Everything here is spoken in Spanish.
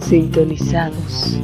Sintonizados.